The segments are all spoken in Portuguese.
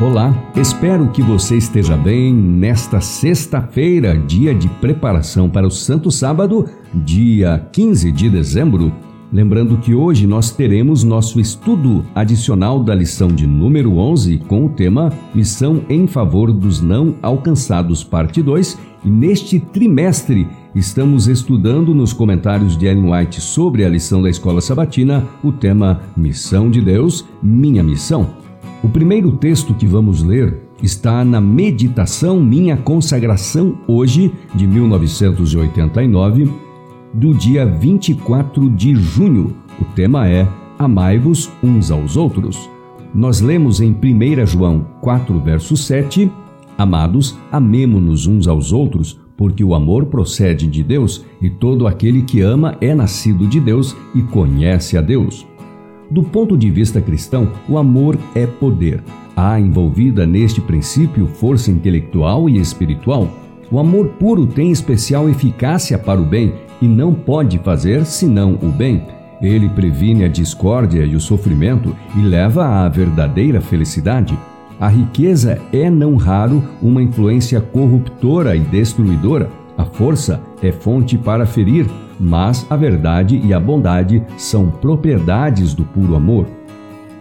Olá, espero que você esteja bem nesta sexta-feira, dia de preparação para o Santo Sábado, dia 15 de dezembro. Lembrando que hoje nós teremos nosso estudo adicional da lição de número 11 com o tema Missão em favor dos não alcançados, parte 2. E neste trimestre estamos estudando nos comentários de Ellen White sobre a lição da escola sabatina o tema Missão de Deus, minha missão. O primeiro texto que vamos ler está na Meditação Minha Consagração Hoje, de 1989, do dia 24 de junho. O tema é Amai-vos uns aos outros. Nós lemos em 1 João 4, verso 7: Amados, amemo-nos uns aos outros, porque o amor procede de Deus, e todo aquele que ama é nascido de Deus e conhece a Deus. Do ponto de vista cristão, o amor é poder. Há envolvida neste princípio força intelectual e espiritual. O amor puro tem especial eficácia para o bem e não pode fazer senão o bem. Ele previne a discórdia e o sofrimento e leva à verdadeira felicidade. A riqueza é não raro uma influência corruptora e destruidora. A força é fonte para ferir, mas a verdade e a bondade são propriedades do puro amor.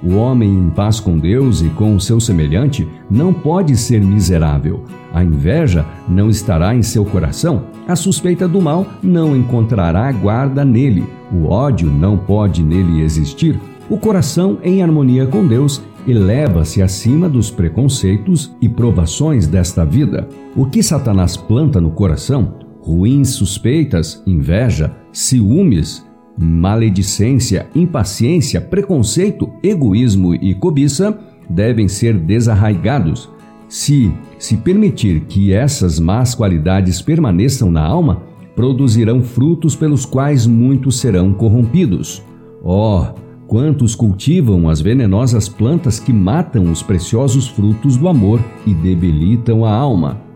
O homem em paz com Deus e com o seu semelhante não pode ser miserável. A inveja não estará em seu coração, a suspeita do mal não encontrará guarda nele, o ódio não pode nele existir. O coração em harmonia com Deus eleva-se acima dos preconceitos e provações desta vida. O que Satanás planta no coração, ruins suspeitas, inveja, ciúmes, maledicência, impaciência, preconceito, egoísmo e cobiça devem ser desarraigados. Se se permitir que essas más qualidades permaneçam na alma, produzirão frutos pelos quais muitos serão corrompidos. Oh, quantos cultivam as venenosas plantas que matam os preciosos frutos do amor e debilitam a alma.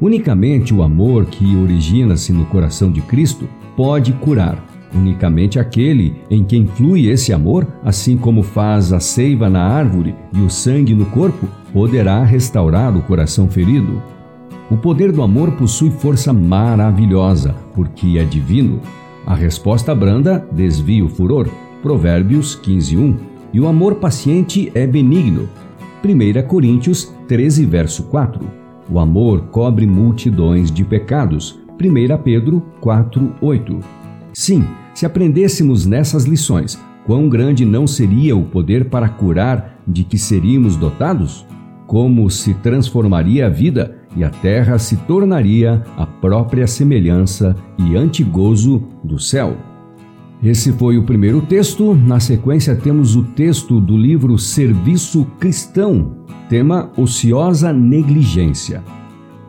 Unicamente o amor que origina-se no coração de Cristo pode curar. Unicamente aquele em quem flui esse amor, assim como faz a seiva na árvore e o sangue no corpo, poderá restaurar o coração ferido. O poder do amor possui força maravilhosa, porque é divino. A resposta branda desvia o furor. Provérbios 15:1. E o amor paciente é benigno. 1 Coríntios 13, verso 4. O amor cobre multidões de pecados. 1 Pedro 4:8. Sim, se aprendêssemos nessas lições, quão grande não seria o poder para curar de que seríamos dotados? Como se transformaria a vida e a terra se tornaria a própria semelhança e antigozo do céu. Esse foi o primeiro texto. Na sequência, temos o texto do livro Serviço Cristão, Tema ociosa negligência.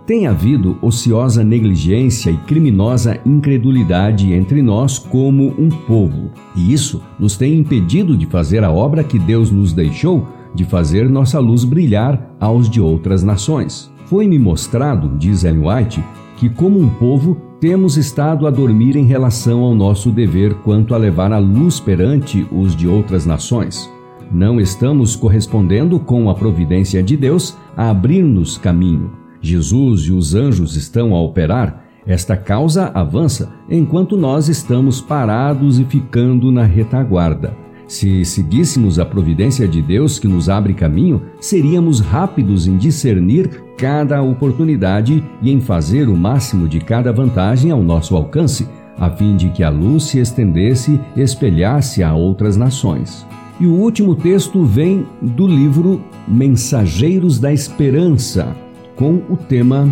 Tem havido ociosa negligência e criminosa incredulidade entre nós como um povo, e isso nos tem impedido de fazer a obra que Deus nos deixou de fazer nossa luz brilhar aos de outras nações. Foi-me mostrado, diz Ellen White, que como um povo temos estado a dormir em relação ao nosso dever quanto a levar a luz perante os de outras nações não estamos correspondendo com a providência de Deus a abrir-nos caminho. Jesus e os anjos estão a operar. Esta causa avança enquanto nós estamos parados e ficando na retaguarda. Se seguíssemos a providência de Deus que nos abre caminho, seríamos rápidos em discernir cada oportunidade e em fazer o máximo de cada vantagem ao nosso alcance, a fim de que a luz se estendesse e espelhasse a outras nações. E o último texto vem do livro Mensageiros da Esperança, com o tema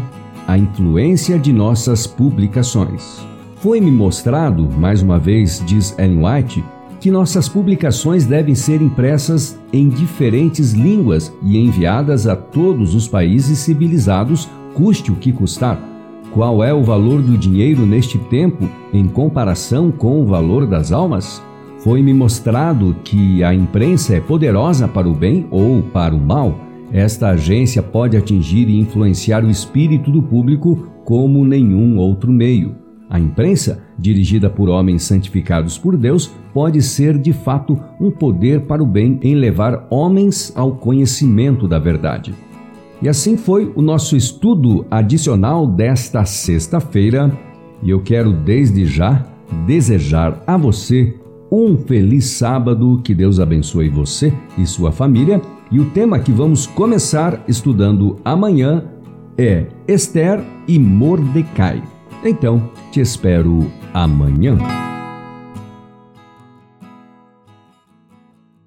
A Influência de Nossas Publicações. Foi-me mostrado, mais uma vez, diz Ellen White, que nossas publicações devem ser impressas em diferentes línguas e enviadas a todos os países civilizados, custe o que custar. Qual é o valor do dinheiro neste tempo em comparação com o valor das almas? Foi-me mostrado que a imprensa é poderosa para o bem ou para o mal. Esta agência pode atingir e influenciar o espírito do público como nenhum outro meio. A imprensa dirigida por homens santificados por Deus, pode ser de fato um poder para o bem em levar homens ao conhecimento da verdade. E assim foi o nosso estudo adicional desta sexta-feira, e eu quero desde já desejar a você um feliz sábado, que Deus abençoe você e sua família. E o tema que vamos começar estudando amanhã é Esther e Mordecai. Então, te espero amanhã.